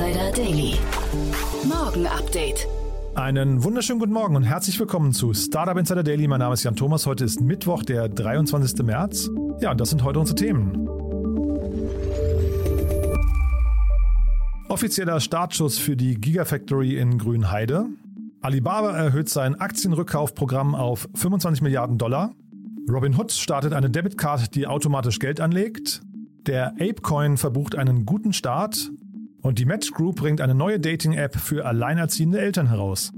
Insider Daily. Morgen Update. Einen wunderschönen guten Morgen und herzlich willkommen zu Startup Insider Daily. Mein Name ist Jan Thomas. Heute ist Mittwoch, der 23. März. Ja, und das sind heute unsere Themen. Offizieller Startschuss für die Gigafactory in Grünheide. Alibaba erhöht sein Aktienrückkaufprogramm auf 25 Milliarden Dollar. Robinhood startet eine Debitcard, die automatisch Geld anlegt. Der Apecoin verbucht einen guten Start. Und die Match Group bringt eine neue Dating-App für alleinerziehende Eltern heraus.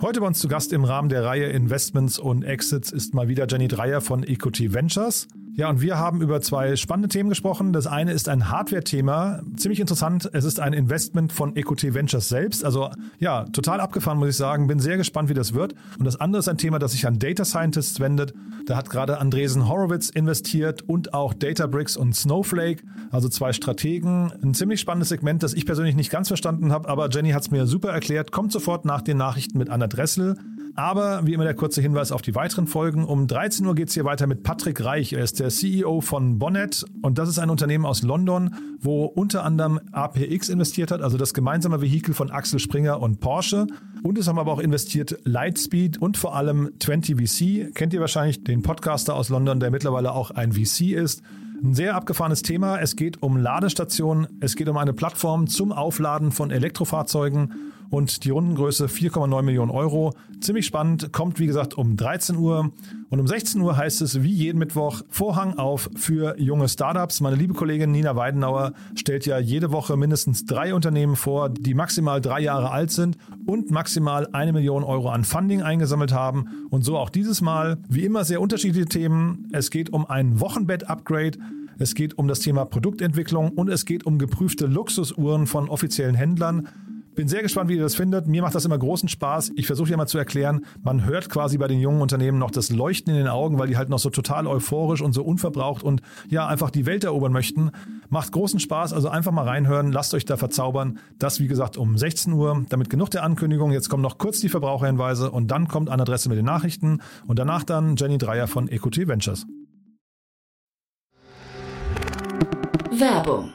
Heute bei uns zu Gast im Rahmen der Reihe Investments und Exits ist mal wieder Jenny Dreier von Equity Ventures. Ja, und wir haben über zwei spannende Themen gesprochen. Das eine ist ein Hardware-Thema, ziemlich interessant. Es ist ein Investment von Equity Ventures selbst. Also ja, total abgefahren, muss ich sagen. Bin sehr gespannt, wie das wird. Und das andere ist ein Thema, das sich an Data Scientists wendet. Da hat gerade Andresen Horowitz investiert und auch Databricks und Snowflake, also zwei Strategen. Ein ziemlich spannendes Segment, das ich persönlich nicht ganz verstanden habe, aber Jenny hat es mir super erklärt. Kommt sofort nach den Nachrichten mit Anna Dressel. Aber wie immer der kurze Hinweis auf die weiteren Folgen. Um 13 Uhr geht es hier weiter mit Patrick Reich. Er ist der CEO von Bonnet und das ist ein Unternehmen aus London, wo unter anderem APX investiert hat, also das gemeinsame Vehikel von Axel Springer und Porsche. Und es haben aber auch investiert Lightspeed und vor allem 20VC. Kennt ihr wahrscheinlich den Podcaster aus London, der mittlerweile auch ein VC ist. Ein sehr abgefahrenes Thema. Es geht um Ladestationen. Es geht um eine Plattform zum Aufladen von Elektrofahrzeugen und die Rundengröße 4,9 Millionen Euro. Ziemlich spannend, kommt wie gesagt um 13 Uhr und um 16 Uhr heißt es wie jeden Mittwoch Vorhang auf für junge Startups. Meine liebe Kollegin Nina Weidenauer stellt ja jede Woche mindestens drei Unternehmen vor, die maximal drei Jahre alt sind und maximal eine Million Euro an Funding eingesammelt haben und so auch dieses Mal. Wie immer sehr unterschiedliche Themen. Es geht um ein Wochenbett-Upgrade. Es geht um das Thema Produktentwicklung und es geht um geprüfte Luxusuhren von offiziellen Händlern. Bin sehr gespannt, wie ihr das findet. Mir macht das immer großen Spaß. Ich versuche ja mal zu erklären, man hört quasi bei den jungen Unternehmen noch das Leuchten in den Augen, weil die halt noch so total euphorisch und so unverbraucht und ja, einfach die Welt erobern möchten. Macht großen Spaß, also einfach mal reinhören, lasst euch da verzaubern. Das, wie gesagt, um 16 Uhr. Damit genug der Ankündigung. Jetzt kommen noch kurz die Verbraucherhinweise und dann kommt eine Adresse mit den Nachrichten und danach dann Jenny Dreier von Equity Ventures. Werbung.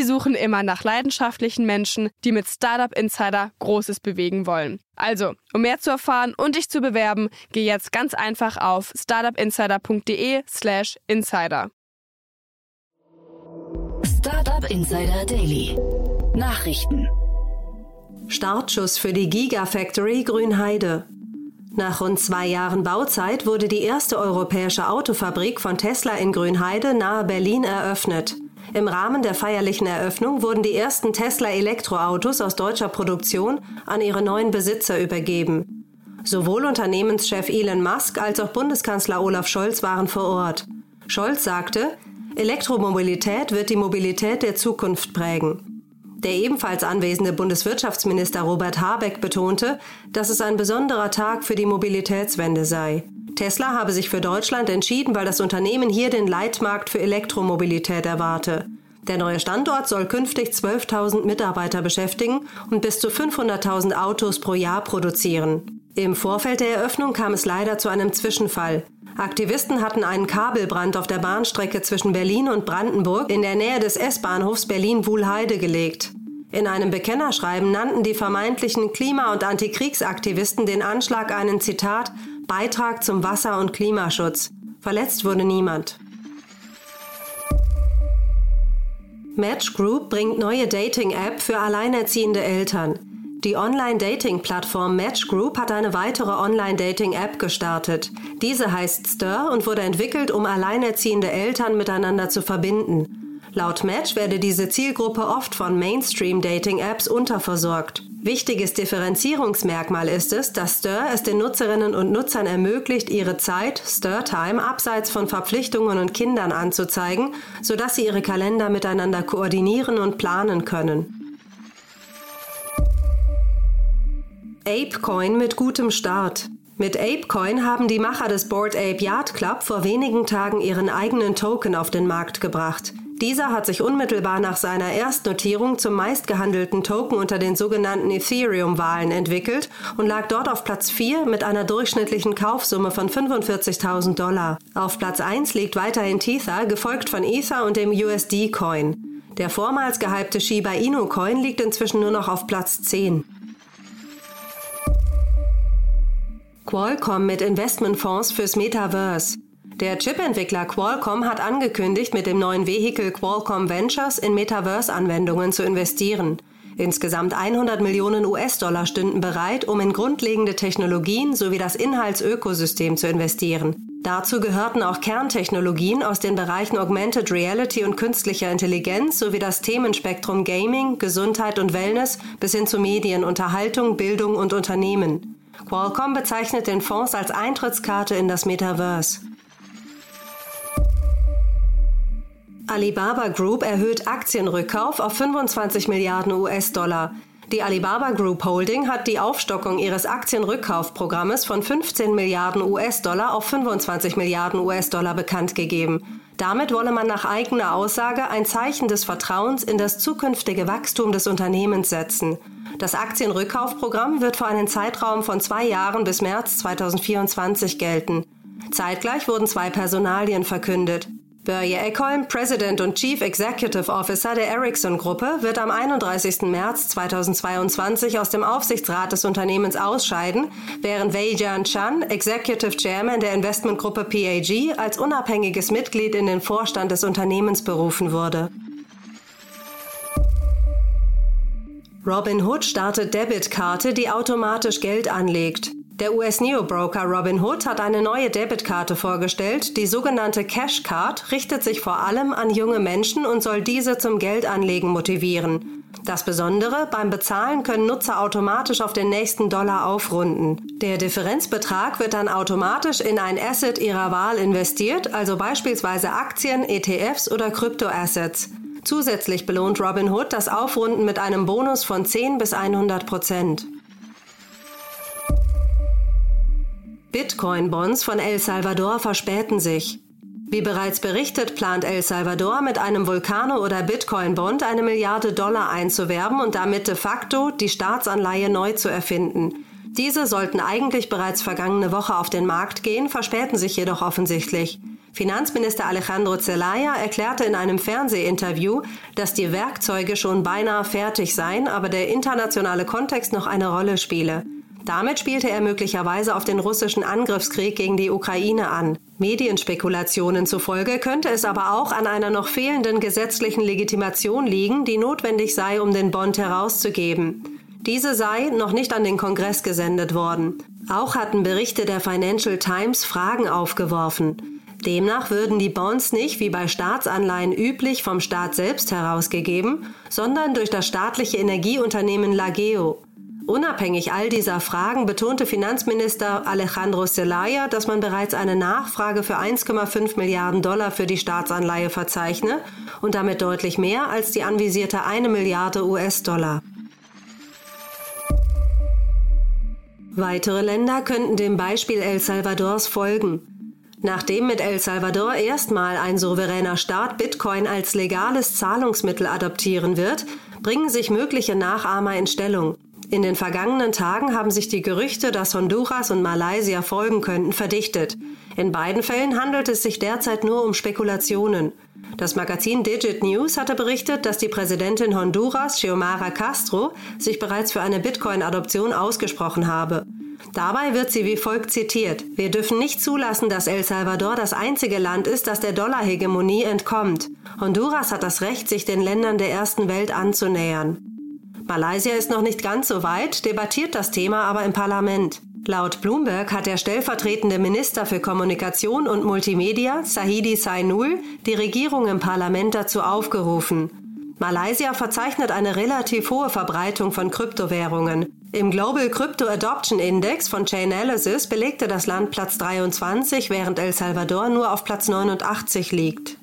suchen immer nach leidenschaftlichen Menschen, die mit Startup Insider Großes bewegen wollen. Also, um mehr zu erfahren und dich zu bewerben, geh jetzt ganz einfach auf startupinsider.de/slash insider. Startup Insider Daily. Nachrichten. Startschuss für die Gigafactory Grünheide. Nach rund zwei Jahren Bauzeit wurde die erste europäische Autofabrik von Tesla in Grünheide nahe Berlin eröffnet. Im Rahmen der feierlichen Eröffnung wurden die ersten Tesla-Elektroautos aus deutscher Produktion an ihre neuen Besitzer übergeben. Sowohl Unternehmenschef Elon Musk als auch Bundeskanzler Olaf Scholz waren vor Ort. Scholz sagte, Elektromobilität wird die Mobilität der Zukunft prägen. Der ebenfalls anwesende Bundeswirtschaftsminister Robert Habeck betonte, dass es ein besonderer Tag für die Mobilitätswende sei. Tesla habe sich für Deutschland entschieden, weil das Unternehmen hier den Leitmarkt für Elektromobilität erwarte. Der neue Standort soll künftig 12.000 Mitarbeiter beschäftigen und bis zu 500.000 Autos pro Jahr produzieren. Im Vorfeld der Eröffnung kam es leider zu einem Zwischenfall. Aktivisten hatten einen Kabelbrand auf der Bahnstrecke zwischen Berlin und Brandenburg in der Nähe des S-Bahnhofs Berlin-Wuhlheide gelegt. In einem Bekennerschreiben nannten die vermeintlichen Klima- und Antikriegsaktivisten den Anschlag einen Zitat Beitrag zum Wasser- und Klimaschutz. Verletzt wurde niemand. Match Group bringt neue Dating-App für alleinerziehende Eltern. Die Online-Dating-Plattform Match Group hat eine weitere Online-Dating-App gestartet. Diese heißt Stir und wurde entwickelt, um alleinerziehende Eltern miteinander zu verbinden. Laut Match werde diese Zielgruppe oft von Mainstream-Dating-Apps unterversorgt. Wichtiges Differenzierungsmerkmal ist es, dass Stir es den Nutzerinnen und Nutzern ermöglicht, ihre Zeit, Stir-Time, abseits von Verpflichtungen und Kindern anzuzeigen, sodass sie ihre Kalender miteinander koordinieren und planen können. ApeCoin mit gutem Start. Mit ApeCoin haben die Macher des Board Ape Yard Club vor wenigen Tagen ihren eigenen Token auf den Markt gebracht. Dieser hat sich unmittelbar nach seiner Erstnotierung zum meistgehandelten Token unter den sogenannten Ethereum-Wahlen entwickelt und lag dort auf Platz 4 mit einer durchschnittlichen Kaufsumme von 45.000 Dollar. Auf Platz 1 liegt weiterhin Tether, gefolgt von Ether und dem USD-Coin. Der vormals gehypte Shiba Inu-Coin liegt inzwischen nur noch auf Platz 10. Qualcomm mit Investmentfonds fürs Metaverse. Der Chip-Entwickler Qualcomm hat angekündigt, mit dem neuen Vehikel Qualcomm Ventures in Metaverse-Anwendungen zu investieren. Insgesamt 100 Millionen US-Dollar stünden bereit, um in grundlegende Technologien sowie das Inhaltsökosystem zu investieren. Dazu gehörten auch Kerntechnologien aus den Bereichen Augmented Reality und künstlicher Intelligenz sowie das Themenspektrum Gaming, Gesundheit und Wellness bis hin zu Medien, Unterhaltung, Bildung und Unternehmen. Qualcomm bezeichnet den Fonds als Eintrittskarte in das Metaverse. Alibaba Group erhöht Aktienrückkauf auf 25 Milliarden US-Dollar. Die Alibaba Group Holding hat die Aufstockung ihres Aktienrückkaufprogrammes von 15 Milliarden US-Dollar auf 25 Milliarden US-Dollar bekannt gegeben. Damit wolle man nach eigener Aussage ein Zeichen des Vertrauens in das zukünftige Wachstum des Unternehmens setzen. Das Aktienrückkaufprogramm wird für einen Zeitraum von zwei Jahren bis März 2024 gelten. Zeitgleich wurden zwei Personalien verkündet. Börje Eckholm, President und Chief Executive Officer der Ericsson-Gruppe, wird am 31. März 2022 aus dem Aufsichtsrat des Unternehmens ausscheiden, während Wei Jian Chan, Executive Chairman der Investmentgruppe PAG, als unabhängiges Mitglied in den Vorstand des Unternehmens berufen wurde. Robinhood startet Debitkarte, die automatisch Geld anlegt. Der US-Neo-Broker Robinhood hat eine neue Debitkarte vorgestellt. Die sogenannte Cash Card richtet sich vor allem an junge Menschen und soll diese zum Geldanlegen motivieren. Das Besondere, beim Bezahlen können Nutzer automatisch auf den nächsten Dollar aufrunden. Der Differenzbetrag wird dann automatisch in ein Asset ihrer Wahl investiert, also beispielsweise Aktien, ETFs oder Kryptoassets. Zusätzlich belohnt Robinhood das Aufrunden mit einem Bonus von 10 bis 100 Prozent. Bitcoin-Bonds von El Salvador verspäten sich. Wie bereits berichtet, plant El Salvador mit einem Vulcano- oder Bitcoin-Bond eine Milliarde Dollar einzuwerben und damit de facto die Staatsanleihe neu zu erfinden. Diese sollten eigentlich bereits vergangene Woche auf den Markt gehen, verspäten sich jedoch offensichtlich. Finanzminister Alejandro Zelaya erklärte in einem Fernsehinterview, dass die Werkzeuge schon beinahe fertig seien, aber der internationale Kontext noch eine Rolle spiele. Damit spielte er möglicherweise auf den russischen Angriffskrieg gegen die Ukraine an. Medienspekulationen zufolge könnte es aber auch an einer noch fehlenden gesetzlichen Legitimation liegen, die notwendig sei, um den Bond herauszugeben. Diese sei noch nicht an den Kongress gesendet worden. Auch hatten Berichte der Financial Times Fragen aufgeworfen. Demnach würden die Bonds nicht wie bei Staatsanleihen üblich vom Staat selbst herausgegeben, sondern durch das staatliche Energieunternehmen Lageo. Unabhängig all dieser Fragen betonte Finanzminister Alejandro Zelaya, dass man bereits eine Nachfrage für 1,5 Milliarden Dollar für die Staatsanleihe verzeichne und damit deutlich mehr als die anvisierte 1 Milliarde US-Dollar. Weitere Länder könnten dem Beispiel El Salvadors folgen. Nachdem mit El Salvador erstmal ein souveräner Staat Bitcoin als legales Zahlungsmittel adoptieren wird, bringen sich mögliche Nachahmer in Stellung. In den vergangenen Tagen haben sich die Gerüchte, dass Honduras und Malaysia folgen könnten, verdichtet. In beiden Fällen handelt es sich derzeit nur um Spekulationen. Das Magazin Digit News hatte berichtet, dass die Präsidentin Honduras, Xiomara Castro, sich bereits für eine Bitcoin-Adoption ausgesprochen habe. Dabei wird sie wie folgt zitiert. Wir dürfen nicht zulassen, dass El Salvador das einzige Land ist, das der Dollarhegemonie entkommt. Honduras hat das Recht, sich den Ländern der ersten Welt anzunähern. Malaysia ist noch nicht ganz so weit, debattiert das Thema aber im Parlament. Laut Bloomberg hat der stellvertretende Minister für Kommunikation und Multimedia, Sahidi Sainul, die Regierung im Parlament dazu aufgerufen. Malaysia verzeichnet eine relativ hohe Verbreitung von Kryptowährungen. Im Global Crypto Adoption Index von Chainalysis belegte das Land Platz 23, während El Salvador nur auf Platz 89 liegt.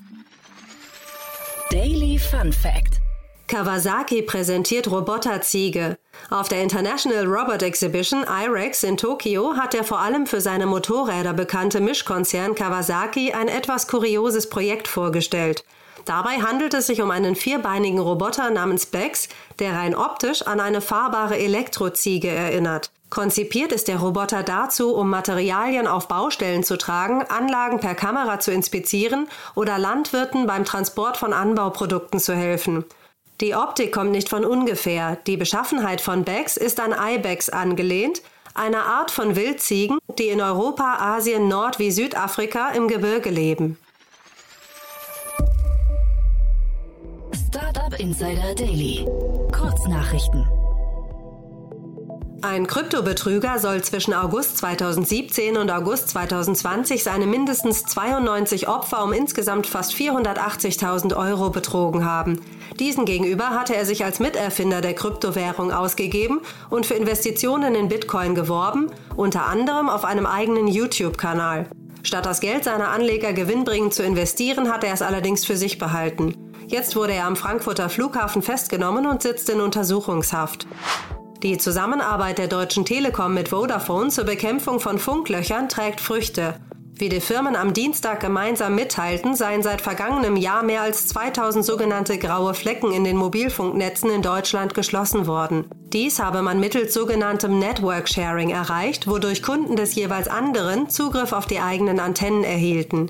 Daily Fun Fact Kawasaki präsentiert Roboterziege. Auf der International Robot Exhibition IREX in Tokio hat der vor allem für seine Motorräder bekannte Mischkonzern Kawasaki ein etwas kurioses Projekt vorgestellt. Dabei handelt es sich um einen vierbeinigen Roboter namens Bex, der rein optisch an eine fahrbare Elektroziege erinnert. Konzipiert ist der Roboter dazu, um Materialien auf Baustellen zu tragen, Anlagen per Kamera zu inspizieren oder Landwirten beim Transport von Anbauprodukten zu helfen. Die Optik kommt nicht von ungefähr. Die Beschaffenheit von Becks ist an Ibex angelehnt, einer Art von Wildziegen, die in Europa, Asien, Nord- wie Südafrika im Gebirge leben. Startup Insider Daily. Kurznachrichten. Ein Kryptobetrüger soll zwischen August 2017 und August 2020 seine mindestens 92 Opfer um insgesamt fast 480.000 Euro betrogen haben. Diesen gegenüber hatte er sich als Miterfinder der Kryptowährung ausgegeben und für Investitionen in Bitcoin geworben, unter anderem auf einem eigenen YouTube-Kanal. Statt das Geld seiner Anleger gewinnbringend zu investieren, hat er es allerdings für sich behalten. Jetzt wurde er am Frankfurter Flughafen festgenommen und sitzt in Untersuchungshaft. Die Zusammenarbeit der Deutschen Telekom mit Vodafone zur Bekämpfung von Funklöchern trägt Früchte. Wie die Firmen am Dienstag gemeinsam mitteilten, seien seit vergangenem Jahr mehr als 2000 sogenannte graue Flecken in den Mobilfunknetzen in Deutschland geschlossen worden. Dies habe man mittels sogenanntem Network Sharing erreicht, wodurch Kunden des jeweils anderen Zugriff auf die eigenen Antennen erhielten.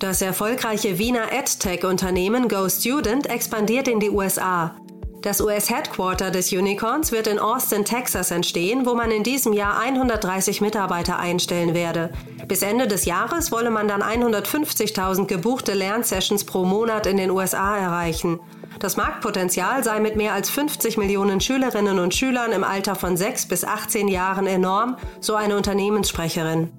Das erfolgreiche Wiener EdTech-Unternehmen GoStudent expandiert in die USA. Das US-Headquarter des Unicorns wird in Austin, Texas entstehen, wo man in diesem Jahr 130 Mitarbeiter einstellen werde. Bis Ende des Jahres wolle man dann 150.000 gebuchte Lernsessions pro Monat in den USA erreichen. Das Marktpotenzial sei mit mehr als 50 Millionen Schülerinnen und Schülern im Alter von 6 bis 18 Jahren enorm, so eine Unternehmenssprecherin.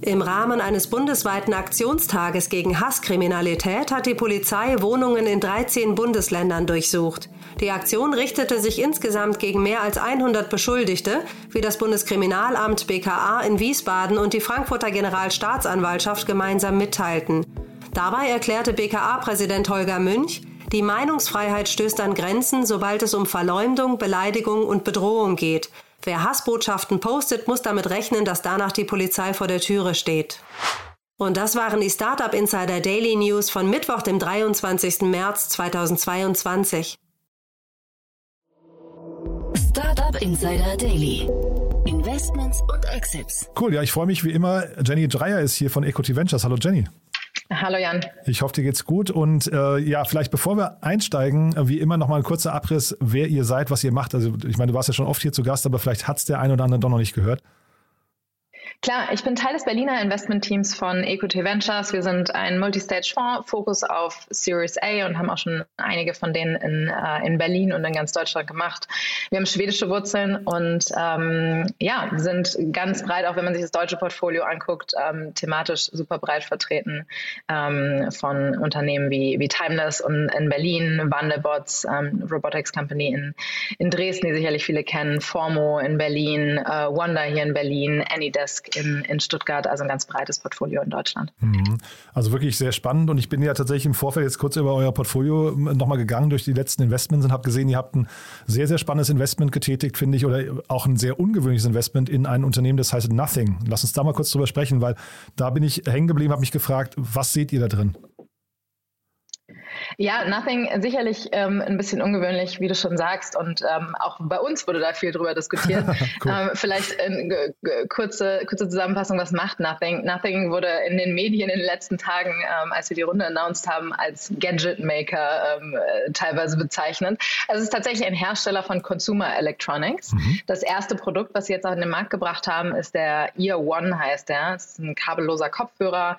Im Rahmen eines bundesweiten Aktionstages gegen Hasskriminalität hat die Polizei Wohnungen in 13 Bundesländern durchsucht. Die Aktion richtete sich insgesamt gegen mehr als 100 Beschuldigte, wie das Bundeskriminalamt BKA in Wiesbaden und die Frankfurter Generalstaatsanwaltschaft gemeinsam mitteilten. Dabei erklärte BKA-Präsident Holger Münch, die Meinungsfreiheit stößt an Grenzen, sobald es um Verleumdung, Beleidigung und Bedrohung geht. Wer Hassbotschaften postet, muss damit rechnen, dass danach die Polizei vor der Türe steht. Und das waren die Startup Insider Daily News von Mittwoch, dem 23. März 2022. Startup Insider Daily. Investments und Exits. Cool, ja, ich freue mich wie immer. Jenny Dreier ist hier von Equity Ventures. Hallo Jenny. Hallo Jan. Ich hoffe, dir geht's gut. Und äh, ja, vielleicht bevor wir einsteigen, wie immer nochmal ein kurzer Abriss, wer ihr seid, was ihr macht. Also ich meine, du warst ja schon oft hier zu Gast, aber vielleicht hat's der ein oder andere doch noch nicht gehört. Klar, ich bin Teil des Berliner Investmentteams von Equity Ventures. Wir sind ein Multistage-Fonds, Fokus auf Series A und haben auch schon einige von denen in, äh, in Berlin und in ganz Deutschland gemacht. Wir haben schwedische Wurzeln und ähm, ja, sind ganz breit, auch wenn man sich das deutsche Portfolio anguckt, ähm, thematisch super breit vertreten ähm, von Unternehmen wie, wie Timeless und in Berlin, Wandelbots, ähm, Robotics Company in, in Dresden, die sicherlich viele kennen, Formo in Berlin, äh, Wonder hier in Berlin, Anydesk in, in Stuttgart, also ein ganz breites Portfolio in Deutschland. Mhm. Also wirklich sehr spannend und ich bin ja tatsächlich im Vorfeld jetzt kurz über euer Portfolio nochmal gegangen durch die letzten Investments und habe gesehen, ihr habt ein sehr, sehr spannendes Investment getätigt, finde ich, oder auch ein sehr ungewöhnliches Investment in ein Unternehmen, das heißt Nothing. Lass uns da mal kurz drüber sprechen, weil da bin ich hängen geblieben, habe mich gefragt, was seht ihr da drin? Ja, Nothing sicherlich ähm, ein bisschen ungewöhnlich, wie du schon sagst. Und ähm, auch bei uns wurde da viel drüber diskutiert. cool. ähm, vielleicht eine kurze, kurze Zusammenfassung, was macht Nothing? Nothing wurde in den Medien in den letzten Tagen, ähm, als wir die Runde announced haben, als Gadget Maker ähm, äh, teilweise bezeichnet. Also es ist tatsächlich ein Hersteller von Consumer Electronics. Mhm. Das erste Produkt, was sie jetzt auf den Markt gebracht haben, ist der Ear One, heißt der. Das ist ein kabelloser Kopfhörer.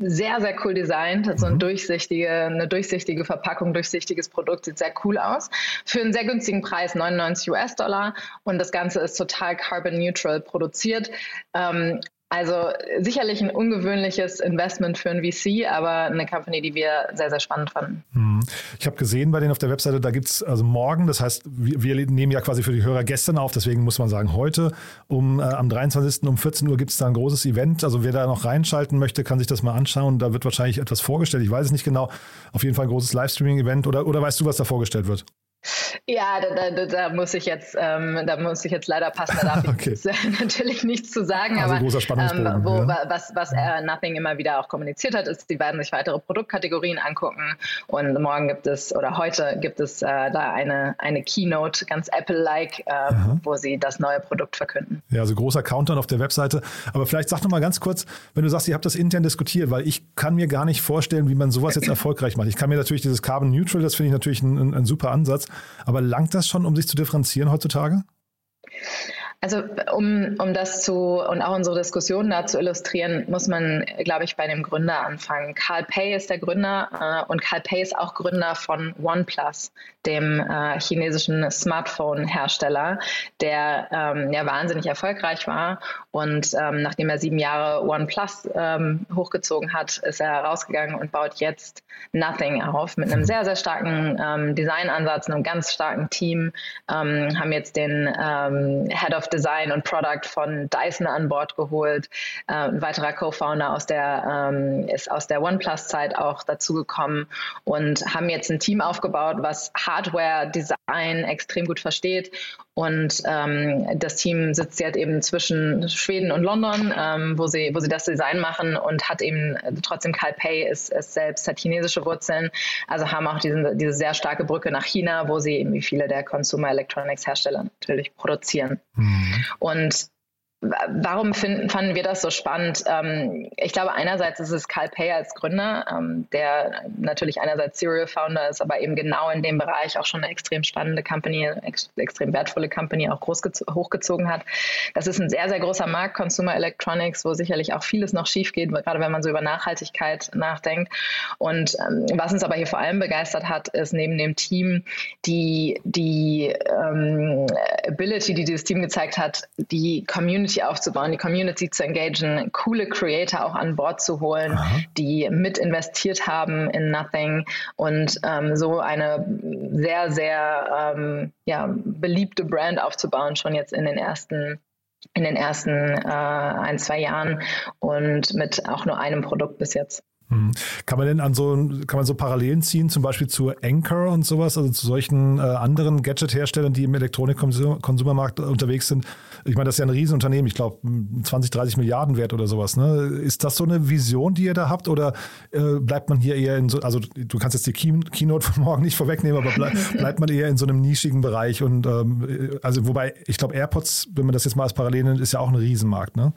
Sehr, sehr cool designt, hat so eine mhm. durchsichtige, eine durchsichtige Verpackung, durchsichtiges Produkt, sieht sehr cool aus. Für einen sehr günstigen Preis, 99 US-Dollar. Und das Ganze ist total carbon neutral produziert. Ähm, also sicherlich ein ungewöhnliches Investment für ein VC, aber eine Company, die wir sehr, sehr spannend fanden. Hm. Ich habe gesehen bei denen auf der Webseite, da gibt es also morgen, das heißt, wir, wir, nehmen ja quasi für die Hörer gestern auf, deswegen muss man sagen, heute um äh, am 23. um 14 Uhr gibt es da ein großes Event. Also wer da noch reinschalten möchte, kann sich das mal anschauen. Da wird wahrscheinlich etwas vorgestellt. Ich weiß es nicht genau. Auf jeden Fall ein großes Livestreaming-Event oder, oder weißt du, was da vorgestellt wird? Ja, da, da, da, muss ich jetzt, ähm, da muss ich jetzt leider passen. Da darf okay. ich jetzt, natürlich nichts zu sagen. Also aber großer ähm, wo, ja. was, was äh, Nothing immer wieder auch kommuniziert hat, ist, sie werden sich weitere Produktkategorien angucken. Und morgen gibt es oder heute gibt es äh, da eine, eine Keynote, ganz Apple-like, äh, wo sie das neue Produkt verkünden. Ja, also großer Countdown auf der Webseite. Aber vielleicht sag noch mal ganz kurz, wenn du sagst, ihr habt das intern diskutiert, weil ich kann mir gar nicht vorstellen, wie man sowas jetzt erfolgreich macht. Ich kann mir natürlich dieses Carbon Neutral, das finde ich natürlich ein, ein, ein super Ansatz. Aber langt das schon, um sich zu differenzieren heutzutage? Also um, um das zu und auch unsere Diskussion da zu illustrieren, muss man, glaube ich, bei dem Gründer anfangen. Carl Pei ist der Gründer äh, und Carl Pei ist auch Gründer von OnePlus, dem äh, chinesischen Smartphone-Hersteller, der ähm, ja wahnsinnig erfolgreich war. Und ähm, nachdem er sieben Jahre OnePlus ähm, hochgezogen hat, ist er rausgegangen und baut jetzt Nothing auf mit einem sehr, sehr starken ähm, Designansatz, einem ganz starken Team, ähm, haben jetzt den ähm, Head of Design und Product von Dyson an Bord geholt. Äh, ein weiterer Co-Founder aus der, ähm, ist aus der OnePlus-Zeit auch dazugekommen und haben jetzt ein Team aufgebaut, was Hardware, Design extrem gut versteht. Und ähm, das Team sitzt jetzt eben zwischen Schweden und London, ähm, wo, sie, wo sie das Design machen und hat eben trotzdem Carl Pei ist, ist selbst hat chinesische Wurzeln, also haben auch diesen, diese sehr starke Brücke nach China, wo sie eben wie viele der Consumer Electronics Hersteller natürlich produzieren. Mhm. Und Warum finden, fanden wir das so spannend? Ähm, ich glaube, einerseits ist es Carl Pay als Gründer, ähm, der natürlich einerseits Serial Founder ist, aber eben genau in dem Bereich auch schon eine extrem spannende Company, ex extrem wertvolle Company auch groß hochgezogen hat. Das ist ein sehr, sehr großer Markt, Consumer Electronics, wo sicherlich auch vieles noch schief geht, gerade wenn man so über Nachhaltigkeit nachdenkt. Und ähm, was uns aber hier vor allem begeistert hat, ist neben dem Team die, die ähm, Ability, die dieses Team gezeigt hat, die Community Community aufzubauen, die Community zu engagieren, coole Creator auch an Bord zu holen, Aha. die mit investiert haben in Nothing und ähm, so eine sehr, sehr ähm, ja, beliebte Brand aufzubauen, schon jetzt in den ersten in den ersten äh, ein, zwei Jahren und mit auch nur einem Produkt bis jetzt. Hm. Kann man denn an so, kann man so Parallelen ziehen, zum Beispiel zu Anchor und sowas, also zu solchen äh, anderen Gadget-Herstellern, die im Elektronik-Konsumermarkt unterwegs sind? Ich meine, das ist ja ein Riesenunternehmen, ich glaube 20, 30 Milliarden wert oder sowas. Ne? Ist das so eine Vision, die ihr da habt oder äh, bleibt man hier eher in so, also du kannst jetzt die Key Keynote von morgen nicht vorwegnehmen, aber bleib, bleibt man eher in so einem nischigen Bereich und ähm, also wobei, ich glaube AirPods, wenn man das jetzt mal als Parallel nennt, ist ja auch ein Riesenmarkt, ne?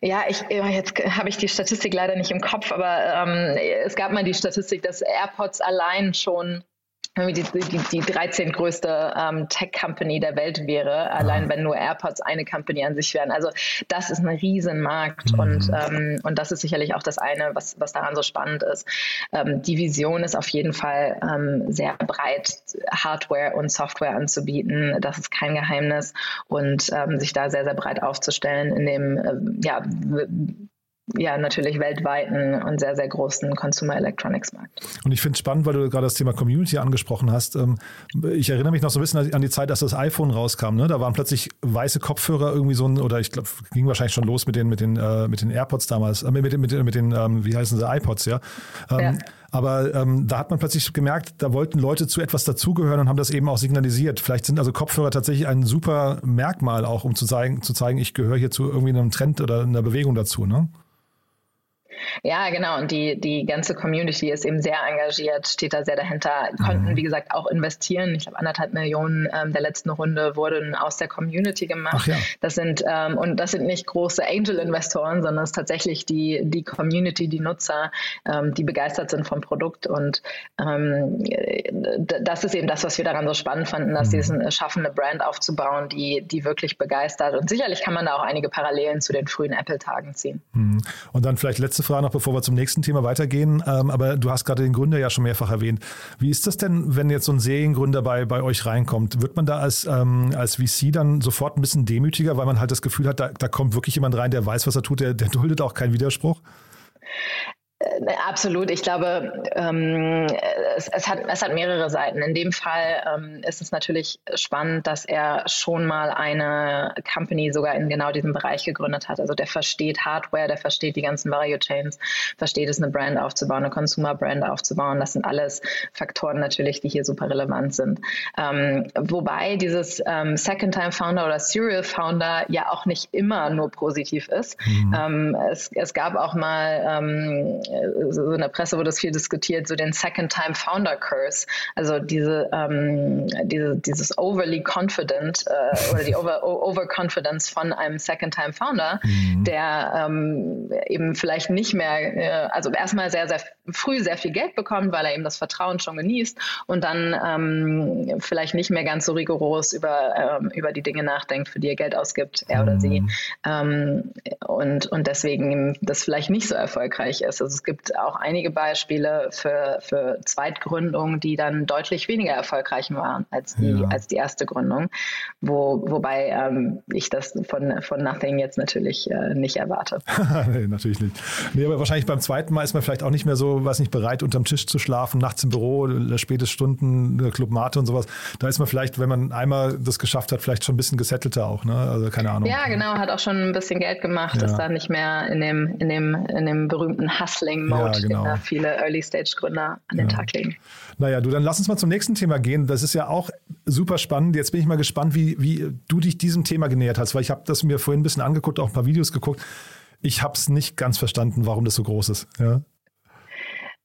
Ja, ich, jetzt habe ich die Statistik leider nicht im Kopf, aber ähm, es gab mal die Statistik, dass AirPods allein schon die, die, die 13 größte ähm, Tech-Company der Welt wäre, allein wenn nur AirPods eine Company an sich wären. Also das ist ein Riesenmarkt mhm. und, ähm, und das ist sicherlich auch das eine, was, was daran so spannend ist. Ähm, die Vision ist auf jeden Fall ähm, sehr breit, Hardware und Software anzubieten. Das ist kein Geheimnis und ähm, sich da sehr, sehr breit aufzustellen in dem ähm, ja, ja, natürlich weltweiten und sehr, sehr großen Consumer Electronics Markt. Und ich finde es spannend, weil du gerade das Thema Community angesprochen hast. Ähm, ich erinnere mich noch so ein bisschen an die Zeit, dass das iPhone rauskam. Ne? Da waren plötzlich weiße Kopfhörer irgendwie so ein, oder ich glaube, ging wahrscheinlich schon los mit den, mit den, äh, mit den AirPods damals, äh, mit, mit, mit, mit den, ähm, wie heißen sie, iPods, ja. Ähm, ja. Aber ähm, da hat man plötzlich gemerkt, da wollten Leute zu etwas dazugehören und haben das eben auch signalisiert. Vielleicht sind also Kopfhörer tatsächlich ein super Merkmal auch, um zu zeigen, zu zeigen, ich gehöre hier zu irgendwie einem Trend oder einer Bewegung dazu, ne? Ja, genau. Und die, die ganze Community ist eben sehr engagiert, steht da sehr dahinter, konnten, mhm. wie gesagt, auch investieren. Ich glaube, anderthalb Millionen ähm, der letzten Runde wurden aus der Community gemacht. Ja. Das sind, ähm, und das sind nicht große Angel-Investoren, sondern es ist tatsächlich die, die Community, die Nutzer, ähm, die begeistert sind vom Produkt. Und ähm, das ist eben das, was wir daran so spannend fanden, dass mhm. sie es äh, schaffen, eine Brand aufzubauen, die, die wirklich begeistert. Und sicherlich kann man da auch einige Parallelen zu den frühen Apple-Tagen ziehen. Mhm. Und dann vielleicht letzte Frage noch, bevor wir zum nächsten Thema weitergehen. Ähm, aber du hast gerade den Gründer ja schon mehrfach erwähnt. Wie ist das denn, wenn jetzt so ein Seriengründer bei, bei euch reinkommt? Wird man da als, ähm, als VC dann sofort ein bisschen demütiger, weil man halt das Gefühl hat, da, da kommt wirklich jemand rein, der weiß, was er tut, der, der duldet auch keinen Widerspruch? Äh, absolut. Ich glaube, ähm, es, es, hat, es hat mehrere Seiten. In dem Fall ähm, ist es natürlich spannend, dass er schon mal eine Company sogar in genau diesem Bereich gegründet hat. Also der versteht Hardware, der versteht die ganzen Value Chains, versteht es, eine Brand aufzubauen, eine Consumer Brand aufzubauen. Das sind alles Faktoren natürlich, die hier super relevant sind. Ähm, wobei dieses ähm, Second-Time-Founder oder Serial-Founder ja auch nicht immer nur positiv ist. Mhm. Ähm, es, es gab auch mal ähm, so in der Presse wurde das viel diskutiert, so den Second-Time Founder Curse, also diese, ähm, diese dieses overly confident äh, oder die over, Overconfidence von einem Second-Time Founder, mhm. der ähm, eben vielleicht nicht mehr, äh, also erstmal sehr, sehr früh sehr viel Geld bekommt, weil er eben das Vertrauen schon genießt und dann ähm, vielleicht nicht mehr ganz so rigoros über, ähm, über die Dinge nachdenkt, für die er Geld ausgibt, er oder sie. Mhm. Ähm, und, und deswegen das vielleicht nicht so erfolgreich ist. Also es gibt auch einige Beispiele für, für Zweitgründungen, die dann deutlich weniger erfolgreich waren als die, ja. als die erste Gründung, wo, wobei ähm, ich das von, von Nothing jetzt natürlich äh, nicht erwarte. nee, natürlich nicht. Nee, aber wahrscheinlich beim zweiten Mal ist man vielleicht auch nicht mehr so was nicht bereit, unterm Tisch zu schlafen, nachts im Büro, späte Stunden, Club Mate und sowas. Da ist man vielleicht, wenn man einmal das geschafft hat, vielleicht schon ein bisschen gesettelter auch, ne? Also keine Ahnung. Ja, genau, hat auch schon ein bisschen Geld gemacht, ja. ist da nicht mehr in dem, in dem, in dem berühmten Hustling-Mode, ja, genau. den da viele Early-Stage-Gründer an den ja. Tag legen. Naja, du, dann lass uns mal zum nächsten Thema gehen. Das ist ja auch super spannend. Jetzt bin ich mal gespannt, wie, wie du dich diesem Thema genähert hast, weil ich habe das mir vorhin ein bisschen angeguckt, auch ein paar Videos geguckt. Ich habe es nicht ganz verstanden, warum das so groß ist. Ja?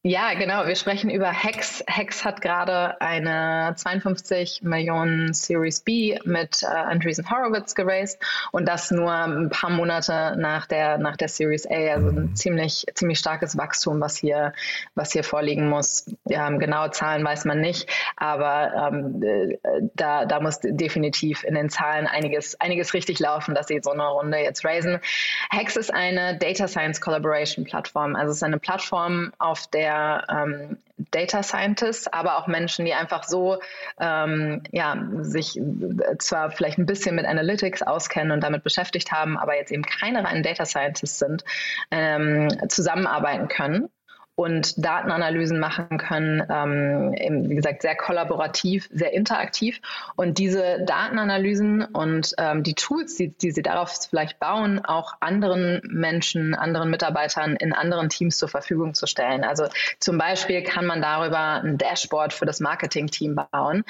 Ja, genau. Wir sprechen über Hex. Hex hat gerade eine 52 Millionen Series B mit äh, Andreessen Horowitz geraced und das nur ein paar Monate nach der, nach der Series A. Also ein ziemlich, ziemlich starkes Wachstum, was hier, was hier vorliegen muss. Ja, genaue Zahlen weiß man nicht, aber ähm, äh, da, da muss definitiv in den Zahlen einiges, einiges richtig laufen, dass sie so eine Runde jetzt raisen. Hex ist eine Data Science Collaboration Plattform. Also es ist eine Plattform, auf der ähm, Data Scientists, aber auch Menschen, die einfach so ähm, ja, sich zwar vielleicht ein bisschen mit Analytics auskennen und damit beschäftigt haben, aber jetzt eben keine reinen Data Scientists sind, ähm, zusammenarbeiten können und Datenanalysen machen können, ähm, wie gesagt, sehr kollaborativ, sehr interaktiv. Und diese Datenanalysen und ähm, die Tools, die, die sie darauf vielleicht bauen, auch anderen Menschen, anderen Mitarbeitern in anderen Teams zur Verfügung zu stellen. Also zum Beispiel kann man darüber ein Dashboard für das Marketing-Team bauen,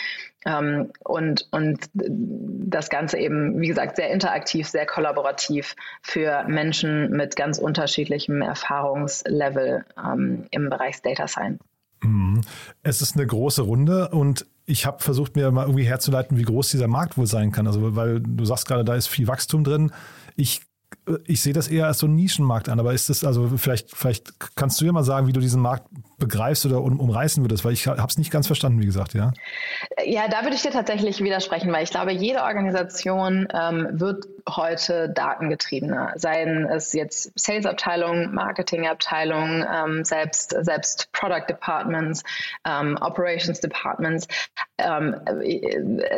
ähm, und, und das Ganze eben, wie gesagt, sehr interaktiv, sehr kollaborativ für Menschen mit ganz unterschiedlichem Erfahrungslevel ähm, im Bereich Data Science. Mhm. Es ist eine große Runde und ich habe versucht, mir mal irgendwie herzuleiten, wie groß dieser Markt wohl sein kann. Also, weil du sagst gerade, da ist viel Wachstum drin. Ich ich sehe das eher als so einen Nischenmarkt an, aber ist das, also vielleicht, vielleicht kannst du ja mal sagen, wie du diesen Markt begreifst oder um, umreißen würdest, weil ich habe es nicht ganz verstanden, wie gesagt, ja. Ja, da würde ich dir tatsächlich widersprechen, weil ich glaube, jede Organisation ähm, wird heute datengetriebener. Seien es jetzt Sales-Abteilungen, Marketing-Abteilungen, ähm, selbst, selbst Product Departments, ähm, Operations Departments. Ähm,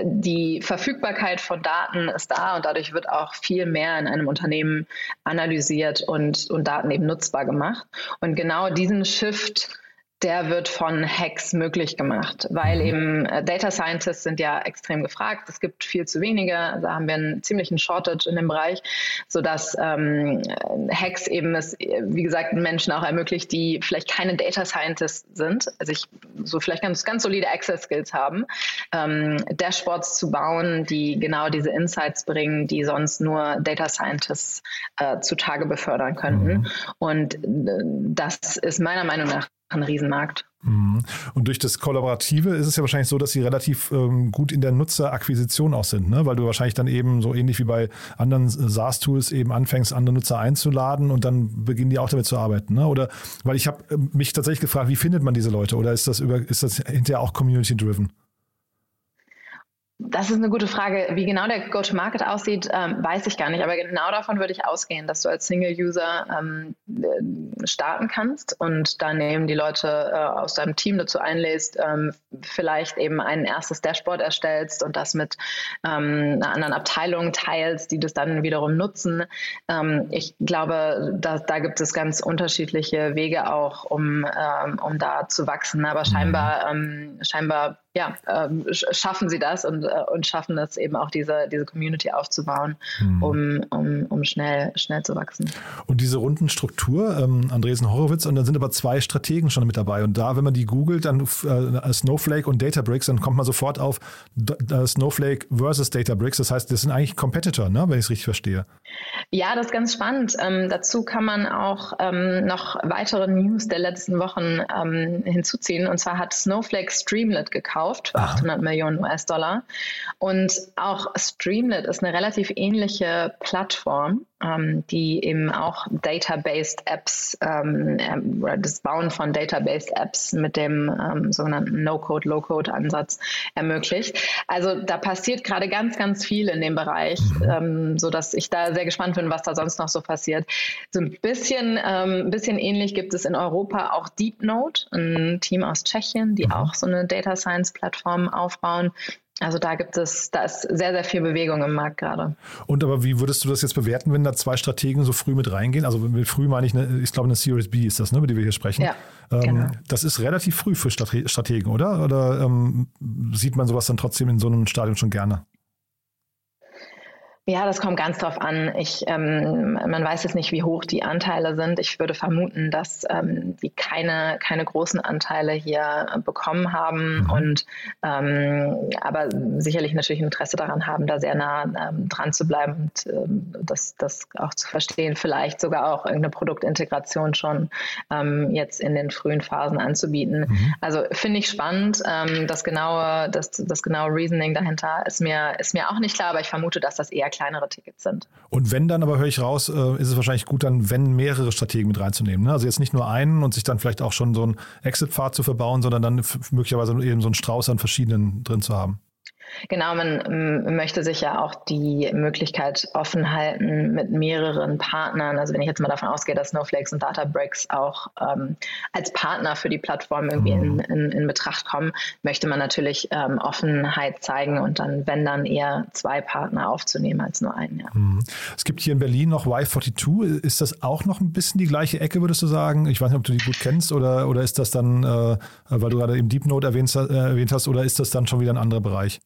die Verfügbarkeit von Daten ist da und dadurch wird auch viel mehr in einem Unternehmen analysiert und, und Daten eben nutzbar gemacht. Und genau diesen Shift der wird von Hacks möglich gemacht, weil mhm. eben äh, Data Scientists sind ja extrem gefragt. Es gibt viel zu wenige. Da haben wir einen ziemlichen Shortage in dem Bereich, sodass ähm, Hacks eben es, wie gesagt, Menschen auch ermöglicht, die vielleicht keine Data Scientists sind, also ich so vielleicht ganz, ganz solide Access Skills haben, ähm, Dashboards zu bauen, die genau diese Insights bringen, die sonst nur Data Scientists äh, zutage befördern könnten. Mhm. Und äh, das ist meiner Meinung nach ein Riesenmarkt. Mhm. Und durch das Kollaborative ist es ja wahrscheinlich so, dass sie relativ ähm, gut in der Nutzerakquisition auch sind, ne? weil du wahrscheinlich dann eben so ähnlich wie bei anderen SaaS-Tools eben anfängst, andere Nutzer einzuladen und dann beginnen die auch damit zu arbeiten. Ne? Oder weil ich habe ähm, mich tatsächlich gefragt, wie findet man diese Leute oder ist das über, ist das hinterher auch community-driven? Das ist eine gute Frage. Wie genau der Go-to-Market aussieht, ähm, weiß ich gar nicht. Aber genau davon würde ich ausgehen, dass du als Single-User ähm, äh, starten kannst und dann eben die Leute äh, aus deinem Team dazu einlädst, ähm, vielleicht eben ein erstes Dashboard erstellst und das mit ähm, einer anderen Abteilung teilst, die das dann wiederum nutzen. Ähm, ich glaube, da, da, gibt es ganz unterschiedliche Wege auch, um, ähm, um da zu wachsen. Aber scheinbar, scheinbar ja, ähm, schaffen sie das und, äh, und schaffen es eben auch diese, diese Community aufzubauen, mhm. um, um, um schnell, schnell zu wachsen. Und diese runden Struktur, ähm, Andresen Horowitz, und dann sind aber zwei Strategen schon mit dabei. Und da, wenn man die googelt, dann äh, Snowflake und Databricks, dann kommt man sofort auf äh, Snowflake versus Databricks. Das heißt, das sind eigentlich Competitor, ne, wenn ich es richtig verstehe. Ja, das ist ganz spannend. Ähm, dazu kann man auch ähm, noch weitere News der letzten Wochen ähm, hinzuziehen. Und zwar hat Snowflake Streamlit gekauft gekauft für 800 Millionen US-Dollar. Und auch Streamlit ist eine relativ ähnliche Plattform, ähm, die eben auch Databased Apps ähm, ähm, das Bauen von Databased Apps mit dem ähm, sogenannten No-Code, Low-Code-Ansatz ermöglicht. Also da passiert gerade ganz, ganz viel in dem Bereich, mhm. ähm, so dass ich da sehr gespannt bin, was da sonst noch so passiert. So ein bisschen, ähm, ein bisschen ähnlich gibt es in Europa auch DeepNote, ein Team aus Tschechien, die mhm. auch so eine Data Science Plattformen aufbauen. Also da gibt es, da ist sehr, sehr viel Bewegung im Markt gerade. Und aber wie würdest du das jetzt bewerten, wenn da zwei Strategen so früh mit reingehen? Also mit früh meine ich, eine, ich glaube eine Series B ist das, ne, über die wir hier sprechen. Ja, ähm, genau. Das ist relativ früh für Strategen, oder? Oder ähm, sieht man sowas dann trotzdem in so einem Stadion schon gerne? Ja, das kommt ganz drauf an. Ich, ähm, man weiß jetzt nicht, wie hoch die Anteile sind. Ich würde vermuten, dass ähm, die keine, keine großen Anteile hier bekommen haben mhm. und ähm, aber sicherlich natürlich Interesse daran haben, da sehr nah ähm, dran zu bleiben und ähm, das, das auch zu verstehen, vielleicht sogar auch irgendeine Produktintegration schon ähm, jetzt in den frühen Phasen anzubieten. Mhm. Also finde ich spannend. Das genaue, das, das genaue Reasoning dahinter ist mir, ist mir auch nicht klar, aber ich vermute, dass das eher kleinere Tickets sind. Und wenn dann, aber höre ich raus, äh, ist es wahrscheinlich gut, dann, wenn mehrere Strategen mit reinzunehmen. Ne? Also jetzt nicht nur einen und sich dann vielleicht auch schon so einen Exit-Pfad zu verbauen, sondern dann möglicherweise eben so einen Strauß an verschiedenen drin zu haben. Genau, man ähm, möchte sich ja auch die Möglichkeit offen halten mit mehreren Partnern. Also wenn ich jetzt mal davon ausgehe, dass Snowflakes und Databricks auch ähm, als Partner für die Plattform irgendwie in, mhm. in, in Betracht kommen, möchte man natürlich ähm, Offenheit zeigen und dann, wenn dann eher zwei Partner aufzunehmen als nur einen. Ja. Mhm. Es gibt hier in Berlin noch Y42. Ist das auch noch ein bisschen die gleiche Ecke, würdest du sagen? Ich weiß nicht, ob du die gut kennst oder, oder ist das dann, äh, weil du gerade eben Deep Note erwähnt, äh, erwähnt hast, oder ist das dann schon wieder ein anderer Bereich?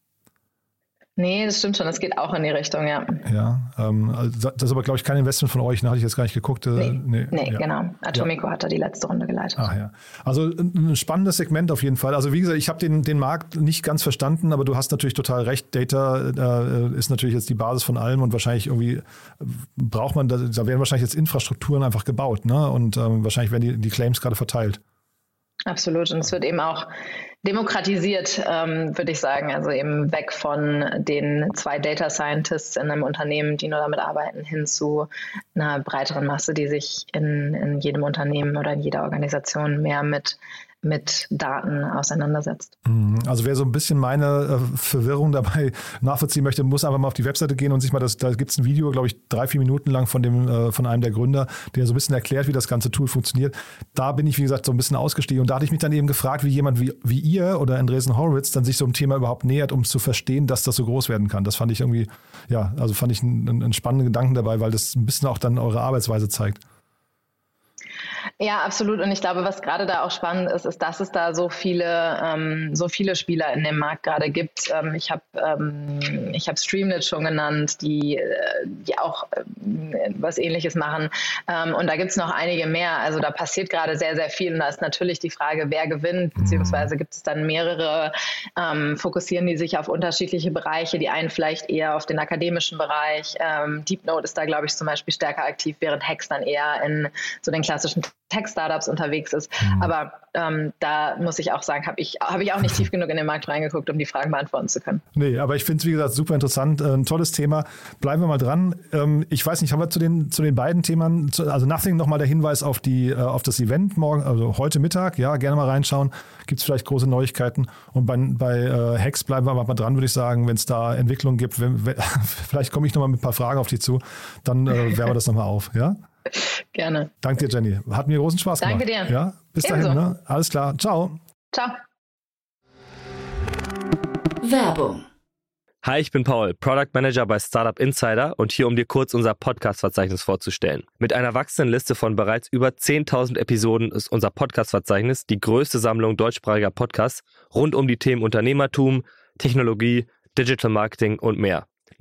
Nee, das stimmt schon. Das geht auch in die Richtung, ja. Ja, ähm, also das ist aber, glaube ich, kein Investment von euch. Da ne? hatte ich jetzt gar nicht geguckt. Äh, nee, nee, nee ja. genau. Atomico ja. hat da die letzte Runde geleitet. Ach ja. Also ein spannendes Segment auf jeden Fall. Also wie gesagt, ich habe den, den Markt nicht ganz verstanden, aber du hast natürlich total recht. Data äh, ist natürlich jetzt die Basis von allem und wahrscheinlich irgendwie braucht man, da, da werden wahrscheinlich jetzt Infrastrukturen einfach gebaut. Ne? Und ähm, wahrscheinlich werden die, die Claims gerade verteilt. Absolut. Und es wird eben auch demokratisiert, ähm, würde ich sagen. Also eben weg von den zwei Data Scientists in einem Unternehmen, die nur damit arbeiten, hin zu einer breiteren Masse, die sich in, in jedem Unternehmen oder in jeder Organisation mehr mit mit Daten auseinandersetzt. Mhm. Also wer so ein bisschen meine äh, Verwirrung dabei nachvollziehen möchte, muss einfach mal auf die Webseite gehen und sich mal das, da gibt es ein Video, glaube ich, drei, vier Minuten lang von dem, äh, von einem der Gründer, der so ein bisschen erklärt, wie das ganze Tool funktioniert. Da bin ich, wie gesagt, so ein bisschen ausgestiegen und da hatte ich mich dann eben gefragt, wie jemand wie, wie ihr oder Andresen Horowitz dann sich so einem Thema überhaupt nähert, um zu verstehen, dass das so groß werden kann. Das fand ich irgendwie, ja, also fand ich einen, einen spannenden Gedanken dabei, weil das ein bisschen auch dann eure Arbeitsweise zeigt. Ja, absolut. Und ich glaube, was gerade da auch spannend ist, ist, dass es da so viele, ähm, so viele Spieler in dem Markt gerade gibt. Ähm, ich habe ähm, hab Streamlit schon genannt, die, äh, die auch äh, was ähnliches machen. Ähm, und da gibt es noch einige mehr. Also da passiert gerade sehr, sehr viel. Und da ist natürlich die Frage, wer gewinnt, beziehungsweise gibt es dann mehrere, ähm, fokussieren die sich auf unterschiedliche Bereiche, die einen vielleicht eher auf den akademischen Bereich. Ähm, DeepNote ist da, glaube ich, zum Beispiel stärker aktiv, während Hex dann eher in so den klassischen Tech-Startups unterwegs ist. Mhm. Aber ähm, da muss ich auch sagen, habe ich, hab ich auch nicht tief genug in den Markt reingeguckt, um die Fragen beantworten zu können. Nee, aber ich finde es, wie gesagt, super interessant. Äh, ein tolles Thema. Bleiben wir mal dran. Ähm, ich weiß nicht, haben wir zu den, zu den beiden Themen, also Nothing nochmal der Hinweis auf, die, äh, auf das Event morgen, also heute Mittag. Ja, gerne mal reinschauen. Gibt es vielleicht große Neuigkeiten. Und bei, bei äh, Hex bleiben wir mal dran, würde ich sagen, wenn es da Entwicklungen gibt. Wenn, wenn, vielleicht komme ich nochmal mit ein paar Fragen auf dich zu. Dann äh, wärmen wir das nochmal auf. Ja? Gerne. Danke dir, Jenny. Hat mir großen Spaß gemacht. Danke dir. Ja, bis Ebenso. dahin. Ne? Alles klar. Ciao. Ciao. Werbung. Hi, ich bin Paul, Product Manager bei Startup Insider und hier, um dir kurz unser Podcast-Verzeichnis vorzustellen. Mit einer wachsenden Liste von bereits über 10.000 Episoden ist unser Podcast-Verzeichnis die größte Sammlung deutschsprachiger Podcasts rund um die Themen Unternehmertum, Technologie, Digital Marketing und mehr.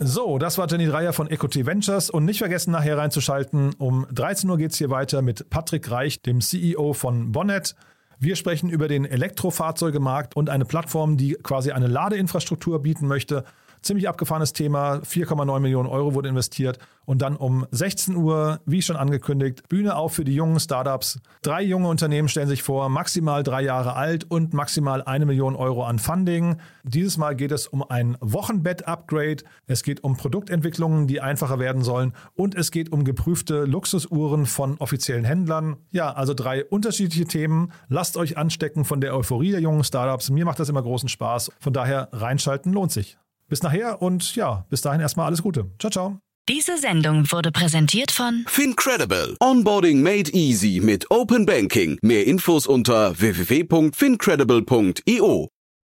So, das war Jenny Dreier von Equity Ventures und nicht vergessen nachher reinzuschalten. Um 13 Uhr geht es hier weiter mit Patrick Reich, dem CEO von Bonnet. Wir sprechen über den Elektrofahrzeugemarkt und eine Plattform, die quasi eine Ladeinfrastruktur bieten möchte Ziemlich abgefahrenes Thema. 4,9 Millionen Euro wurde investiert. Und dann um 16 Uhr, wie schon angekündigt, Bühne auf für die jungen Startups. Drei junge Unternehmen stellen sich vor, maximal drei Jahre alt und maximal eine Million Euro an Funding. Dieses Mal geht es um ein Wochenbett-Upgrade. Es geht um Produktentwicklungen, die einfacher werden sollen. Und es geht um geprüfte Luxusuhren von offiziellen Händlern. Ja, also drei unterschiedliche Themen. Lasst euch anstecken von der Euphorie der jungen Startups. Mir macht das immer großen Spaß. Von daher reinschalten lohnt sich. Bis nachher und ja, bis dahin erstmal alles Gute. Ciao, ciao. Diese Sendung wurde präsentiert von Fincredible. Onboarding made easy mit Open Banking. Mehr Infos unter www.fincredible.io.